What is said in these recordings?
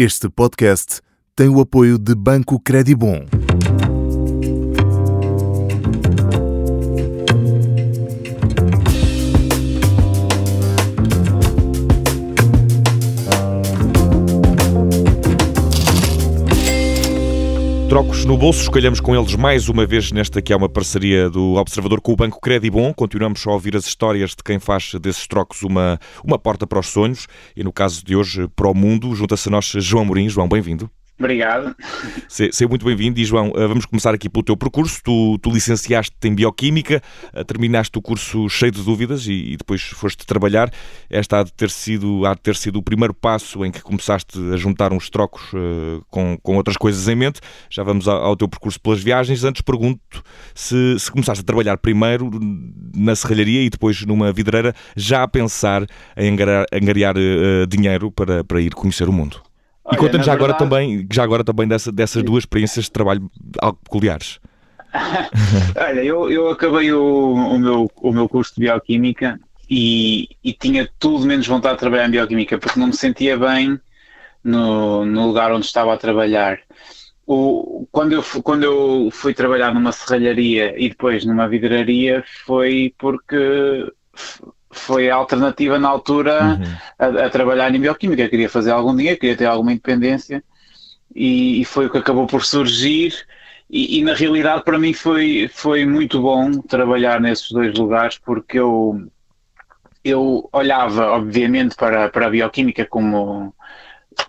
Este podcast tem o apoio de Banco Credibon. Trocos no bolso, escolhemos com eles mais uma vez nesta que é uma parceria do Observador com o Banco Credibon. Continuamos a ouvir as histórias de quem faz desses trocos uma, uma porta para os sonhos e, no caso de hoje, para o mundo. Junta-se a nós João Mourinho. João, bem-vindo. Obrigado. Seja muito bem-vindo. E João, eh, vamos começar aqui pelo teu percurso. Tu, tu licenciaste em Bioquímica, eh, terminaste o curso cheio de dúvidas e, e, depois foste trabalhar. Esta há de ter sido, há de ter sido o primeiro passo em que começaste a juntar uns trocos uh, com, com outras coisas em mente. Já vamos ao, ao, teu percurso pelas viagens. Antes pergunto se, se começaste a trabalhar primeiro na serralharia e depois numa vidreira, já a pensar em angariar, angariar uh, dinheiro para, para ir conhecer o mundo. E conta-nos já, verdade... agora também, já agora também dessa, dessas duas experiências de trabalho algo peculiares. Olha, eu, eu acabei o, o, meu, o meu curso de Bioquímica e, e tinha tudo menos vontade de trabalhar em Bioquímica porque não me sentia bem no, no lugar onde estava a trabalhar. O, quando, eu, quando eu fui trabalhar numa serralharia e depois numa vidraria foi porque foi a alternativa na altura uhum. a, a, trabalhar em bioquímica. queria fazer algum dinheiro, queria ter alguma independência e, e foi o que acabou por surgir. E, e, na realidade para mim foi, foi muito bom trabalhar nesses dois lugares porque eu, eu olhava obviamente para, para a bioquímica como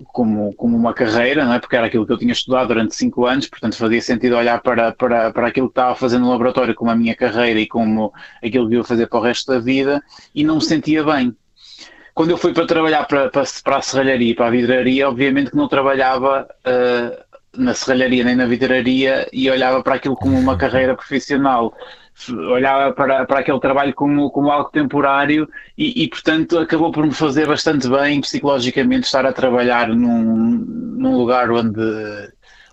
como, como uma carreira, não é? porque era aquilo que eu tinha estudado durante cinco anos, portanto fazia sentido olhar para, para, para aquilo que estava fazendo no laboratório como a minha carreira e como aquilo que eu ia fazer para o resto da vida e não me sentia bem. Quando eu fui para trabalhar para, para, para a serralharia e para a vidraria, obviamente que não trabalhava uh, na serralharia nem na vidraria e olhava para aquilo como uma carreira profissional olhava para, para aquele trabalho como, como algo temporário e, e, portanto, acabou por me fazer bastante bem psicologicamente estar a trabalhar num, num lugar onde,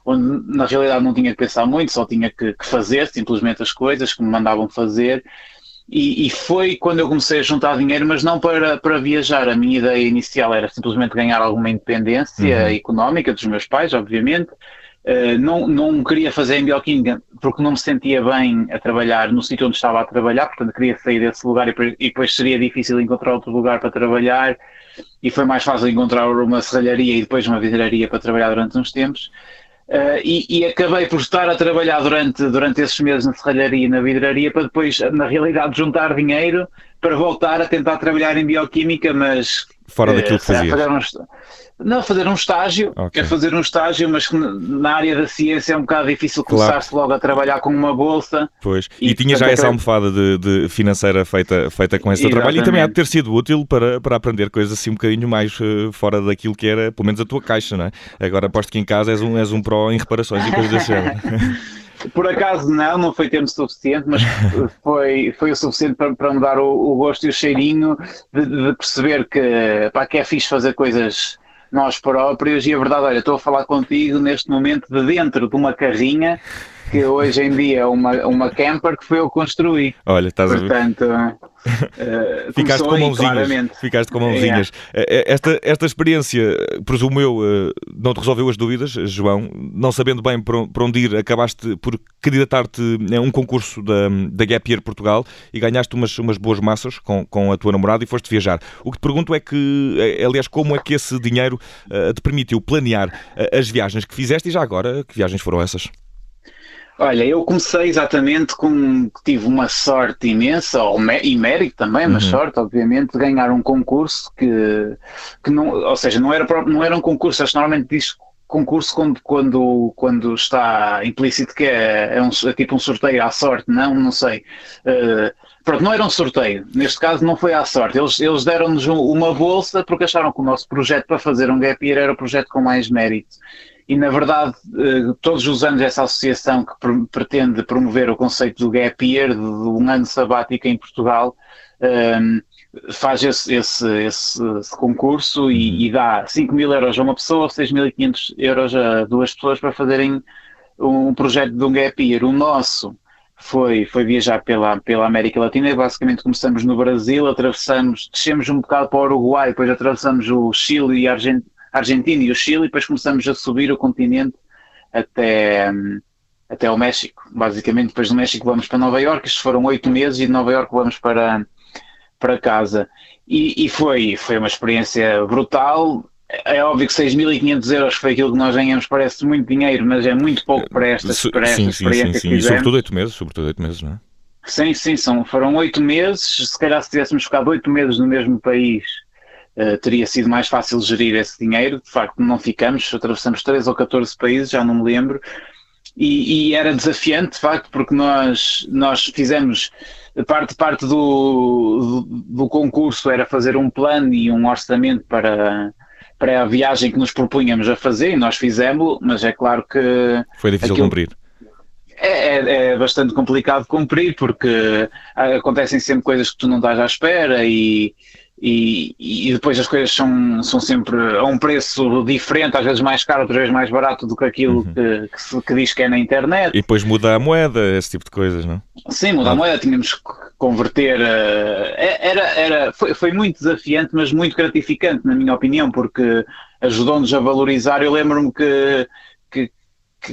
onde na realidade não tinha que pensar muito, só tinha que, que fazer simplesmente as coisas que me mandavam fazer. E, e, foi quando eu comecei a juntar dinheiro, mas não para, para viajar. A minha ideia inicial era simplesmente ganhar alguma independência uhum. económica dos meus pais, obviamente. Uh, não, não queria fazer em bioquímica porque não me sentia bem a trabalhar no sítio onde estava a trabalhar, portanto queria sair desse lugar e, e, depois seria difícil encontrar outro lugar para trabalhar e foi mais fácil encontrar uma serralharia e depois uma vidraria para trabalhar durante uns tempos. Uh, e, e, acabei por estar a trabalhar durante, durante esses meses na serralharia e na vidraria para depois, na realidade, juntar dinheiro para voltar a tentar trabalhar em bioquímica, mas fora uh, daquilo que fazia. Não, fazer um estágio, okay. é fazer um estágio, mas na área da ciência é um bocado difícil começar-se claro. logo a trabalhar com uma bolsa. Pois, e, e tinha já essa almofada de, de, financeira feita, feita com esse Exatamente. trabalho e também há de ter sido útil para, para aprender coisas assim um bocadinho mais uh, fora daquilo que era, pelo menos a tua caixa, não é? Agora aposto que em casa és um, és um pró em reparações e coisas desse género. Por acaso não, não foi tempo suficiente, mas foi, foi o suficiente para, para me dar o, o gosto e o cheirinho de, de perceber que, pá, que é fixe fazer coisas nós próprios. E a verdade, olha, estou a falar contigo neste momento de dentro de uma carrinha que hoje em dia é uma, uma camper que foi eu construí. Olha, estás Portanto, a ver. Uh, ficaste, com mãozinhas, ficaste com mãozinhas. É. Esta, esta experiência, presumo eu, não te resolveu as dúvidas, João? Não sabendo bem para onde ir, acabaste por candidatar-te a um concurso da, da Gap Year Portugal e ganhaste umas, umas boas massas com, com a tua namorada e foste viajar. O que te pergunto é que, aliás, como é que esse dinheiro te permitiu planear as viagens que fizeste e já agora, que viagens foram essas? Olha, eu comecei exatamente com. Tive uma sorte imensa, e mérito também, mas uhum. sorte, obviamente, de ganhar um concurso que, que não. Ou seja, não era, não era um concurso, acho que normalmente diz concurso quando, quando, quando está implícito que é, é, um, é tipo um sorteio à sorte, não, não sei. Uh, pronto, não era um sorteio, neste caso não foi à sorte. Eles, eles deram-nos uma bolsa porque acharam que o nosso projeto para fazer um gap year era o projeto com mais mérito e na verdade eh, todos os anos essa associação que pretende promover o conceito do gap year, de um ano sabático em Portugal, ehm, faz esse, esse, esse, esse concurso e, uhum. e, dá 5 mil euros a uma pessoa, 6.500 euros a duas pessoas para fazerem um projeto de um gap year. O nosso foi, foi viajar pela, pela América Latina e basicamente começamos no Brasil, atravessamos, descemos um bocado para o Uruguai, depois atravessamos o Chile e a Argentina Argentina e o Chile, e depois começamos a subir o continente até, até o México. Basicamente, depois do México vamos para Nova York, estes foram oito meses, e de Nova York vamos para, para casa. E, e foi, foi uma experiência brutal. É óbvio que 6.500 euros foi aquilo que nós ganhamos, parece muito dinheiro, mas é muito pouco para esta, para esta sim, experiência sim, sim, sim. E sobretudo oito meses, sobretudo oito meses, não é? Sim, sim, são, foram oito meses. Se calhar se tivéssemos ficado oito meses no mesmo país, uh, teria sido mais fácil gerir esse dinheiro. De facto, não ficamos, atravessamos 13 ou 14 países, já não me lembro. E, e era desafiante, de facto, porque nós, nós fizemos parte, parte do, do, do, concurso era fazer um plano e um orçamento para, para a viagem que nos propunhamos a fazer e nós fizemos, mas é claro que. Foi difícil aquilo, cumprir. É, é, é, bastante complicado cumprir porque acontecem sempre coisas que tu não estás à espera e, e, e, depois as coisas são, são sempre a um preço diferente, às vezes mais caro, outras vezes mais barato do que aquilo uhum. que, que, se, que, diz que é na internet. E depois muda a moeda, esse tipo de coisas, não? Sim, muda ah. a moeda, tínhamos que converter. Uh, era, era, foi, foi muito desafiante, mas muito gratificante, na minha opinião, porque ajudou-nos a valorizar. Eu lembro-me que, que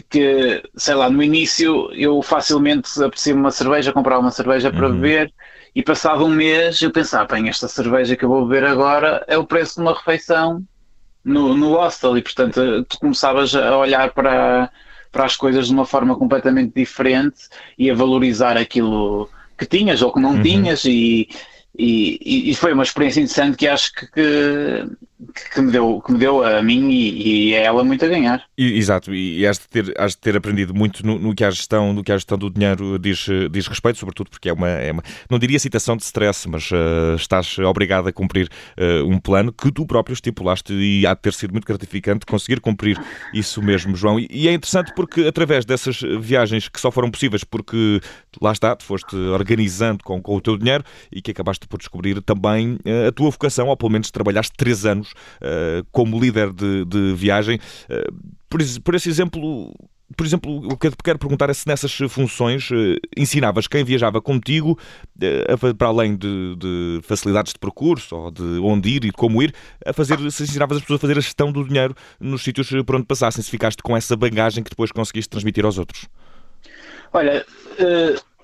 que, sei lá, no início eu facilmente aprecia uma cerveja, comprava uma cerveja para uhum. beber e passado um mês eu pensava, bem, esta cerveja que eu vou beber agora é o preço de uma refeição no, no hostel e portanto tu começavas a olhar para, para as coisas de uma forma completamente diferente e a valorizar aquilo que tinhas ou que não uhum. tinhas e, e, e, foi uma experiência interessante que acho que, que, que, me, deu, que me deu a mim e, e a ela muito a ganhar. E, exato, e has de, ter, has de ter aprendido muito no, no, que a gestão, no que a gestão do dinheiro diz, diz respeito, sobretudo porque é uma, é uma não diria citação de stress, mas uh, estás obrigado a cumprir uh, um plano que tu próprio estipulaste e há de ter sido muito gratificante conseguir cumprir isso mesmo, João. E, e é interessante porque através dessas viagens que só foram possíveis porque lá está, te foste organizando com, com o teu dinheiro e que acabaste por descobrir também uh, a tua vocação, ou pelo menos trabalhaste três anos uh, como líder de, de viagem. Uh, por, por esse exemplo, por exemplo, o que eu quero perguntar é se nessas funções eh, ensinavas quem viajava contigo, para além de, de, facilidades de percurso, ou de onde ir e como ir, a fazer, se ensinavas as pessoas a fazer a gestão do dinheiro nos sítios por onde passassem, se ficaste com essa bagagem que depois conseguiste transmitir aos outros. Olha,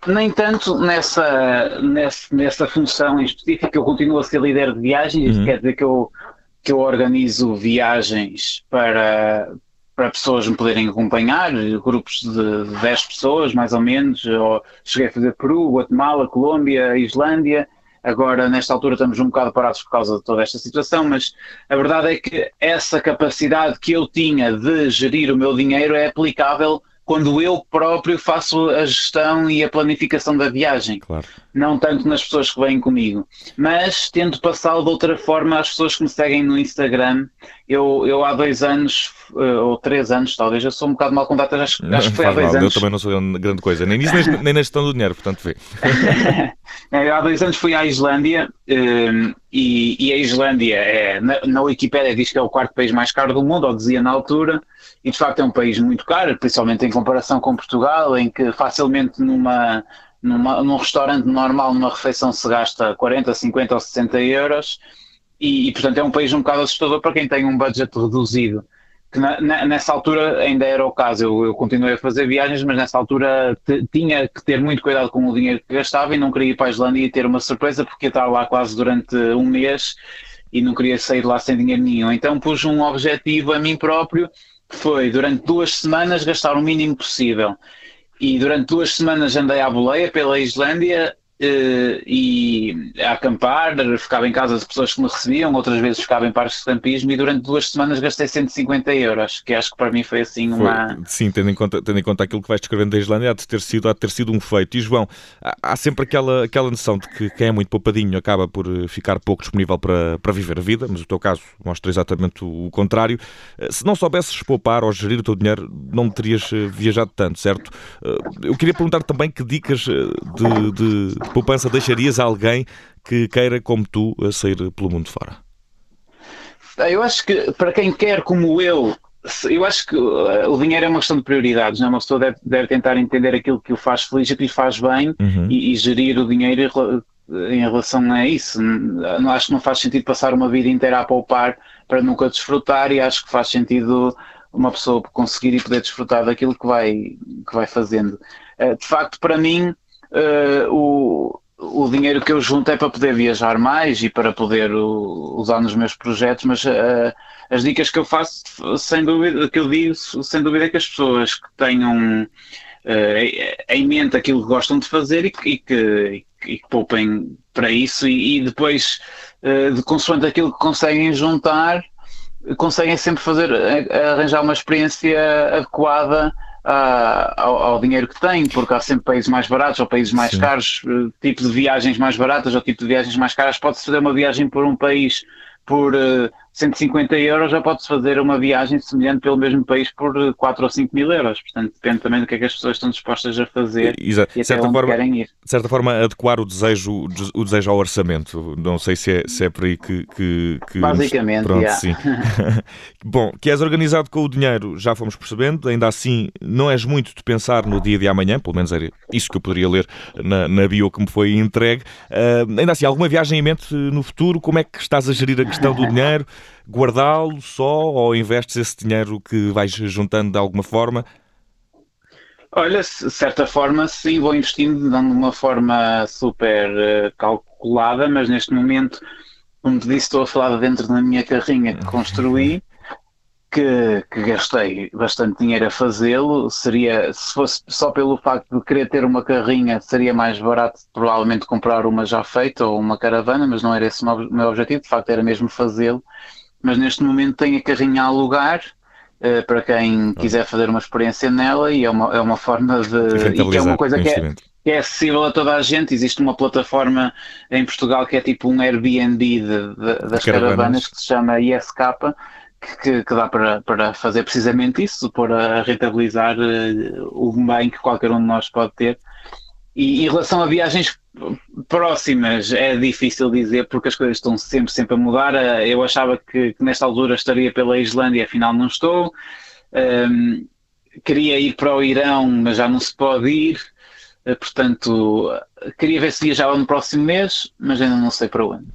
nem tanto nessa, nessa, nessa função em específico, eu continuo a ser líder de viagens, uhum. quer dizer que eu que eu organizo viagens para, para pessoas me poderem acompanhar, grupos de 10 pessoas, mais ou menos. Eu cheguei a fazer Peru, Guatemala, Colômbia, Islândia. Agora, nesta altura, estamos um bocado parados por causa de toda esta situação, mas a verdade é que essa capacidade que eu tinha de gerir o meu dinheiro é aplicável quando eu próprio faço a gestão e a planificação da viagem. Claro. Não tanto nas pessoas que vêm comigo. Mas tento passá-lo de outra forma às pessoas que me seguem no Instagram. Eu, eu há dois anos, eh, ou três anos talvez, eu sou um bocado mal contado, acho, acho que foi há dois mal, anos. Eu também não sou grande coisa, nem nisso, nem, na gestão do dinheiro, portanto vê. É, há dois anos fui à Islândia um, e, e, a Islândia é, na, na Wikipédia diz que é o quarto país mais caro do mundo, ou dizia na altura, e de facto é um país muito caro, principalmente em comparação com Portugal, em que facilmente numa, numa, num restaurante normal, numa refeição se gasta 40, 50 ou 60 euros, e, portanto é um país um bocado assustador para quem tem um budget reduzido que na, na, nessa altura ainda era o caso. Eu, eu, continuei a fazer viagens, mas nessa altura tinha que ter muito cuidado com o dinheiro que gastava e não queria ir para a Islândia e ter uma surpresa porque ia estar lá quase durante um mês e não queria sair lá sem dinheiro nenhum. Então pus um objetivo a mim próprio que foi durante duas semanas gastar o mínimo possível. E durante duas semanas andei à boleia pela Islândia e a acampar, ficava em casa de pessoas que me recebiam, outras vezes ficava em parques de campismo e durante duas semanas gastei 150 euros, que acho que para mim foi assim uma. Foi, sim, tendo em, conta, tendo em conta aquilo que vais descrevendo da Islândia, há de ter sido, há de ter sido um feito. E João, há, há, sempre aquela, aquela noção de que quem é muito poupadinho acaba por eh, ficar pouco disponível para, para viver a vida, mas o teu caso mostra exatamente o, o contrário. Eh, se não soubesses poupar ou gerir o teu dinheiro, não terias viajado tanto, certo? Eu queria perguntar também que dicas de, de poupança deixarias a alguém que queira, como tu, sair pelo mundo fora? Eu acho que para quem quer, como eu, eu acho que uh, o dinheiro é uma questão de prioridades, não? É? uma pessoa deve, deve tentar entender aquilo que o faz feliz e que lhe faz bem uhum. e, e, gerir o dinheiro em relação a isso. Não, acho que não faz sentido passar uma vida inteira a poupar para nunca desfrutar e acho que faz sentido uma pessoa conseguir e poder desfrutar daquilo que vai, que vai fazendo. Uh, de facto, para mim, uh, o, o dinheiro que eu junto é para poder viajar mais e para poder usar nos meus projetos, mas uh, as dicas que eu faço, sem dúvida, que eu digo, sem dúvida é que as pessoas que tenham uh, em mente aquilo que gostam de fazer e, e, que, e que poupem para isso e, e depois, uh, de consoante aquilo que conseguem juntar, conseguem sempre fazer, arranjar uma experiência adequada ao, ao, dinheiro que têm, porque há sempre países mais baratos ou países mais Sim. caros, eh, tipo de viagens mais baratas ou tipo de viagens mais caras. Pode-se fazer uma viagem por um país por uh, 150 euros, já pode-se fazer uma viagem semelhante pelo mesmo país por 4 ou 5 mil euros. Portanto, depende também do que é que as pessoas estão dispostas a fazer Exato. e até certa onde forma, querem ir. De certa forma, adequar o desejo, o desejo ao orçamento. Não sei se é, se é por aí que... que, que Basicamente, Pronto, yeah. sim. Bom, que és organizado com o dinheiro, já fomos percebendo. Ainda assim, não és muito de pensar no dia de amanhã, pelo menos era isso que eu poderia ler na, na bio que me foi entregue. Uh, ainda assim, alguma viagem em mente no futuro? Como é que estás a gerir a questão do dinheiro? Guardá-lo só ou investes esse dinheiro que vais juntando de alguma forma? Olha, de certa forma, sim, vou investindo de uma forma super uh, calculada, mas neste momento, como te disse, estou a falar dentro da minha carrinha que construí, que, que gastei bastante dinheiro a fazê-lo. Seria, se fosse só pelo facto de querer ter uma carrinha, seria mais barato provavelmente comprar uma já feita ou uma caravana, mas não era esse o meu objetivo, de facto era mesmo fazê-lo mas neste momento tem a carrinha a alugar uh, para quem quiser fazer uma experiência nela e é uma, é uma forma de. E que é uma coisa que é, que é acessível a toda a gente. Existe uma plataforma em Portugal que é tipo um Airbnb de, de, das caravanas. caravanas que se chama ISK. Que, que, dá para, para fazer precisamente isso, para rentabilizar uh, o bem que qualquer um de nós pode ter. E em relação a viagens próximas é difícil dizer porque as coisas estão sempre, sempre a mudar. Eh, eu achava que, que nesta altura estaria pela Islândia, afinal não estou. Um, queria ir para o Irão, mas já não se pode ir. Eh, portanto, queria ver se viajava no próximo mês, mas ainda não sei para onde.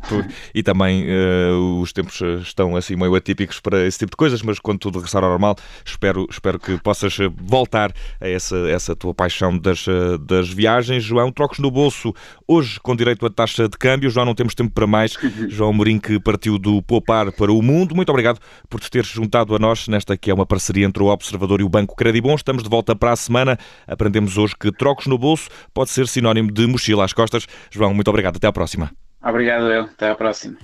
E também uh, os tempos estão assim meio atípicos para esse tipo de coisas, mas quando tudo regressar ao normal, espero, espero que possas voltar a essa, essa tua paixão das, das viagens. João, trocos no bolso hoje com direito a taxa de câmbio. João, não temos tempo para mais. João Mourinho que partiu do Poupar para o Mundo. Muito obrigado por te teres juntado a nós nesta que é uma parceria entre o Observador e o Banco Credibon. Estamos de volta para a semana. Aprendemos hoje que trocos no bolso pode ser sinónimo de mochila às costas. João, muito obrigado. Até à próxima. Obrigado, eu. Até à próxima.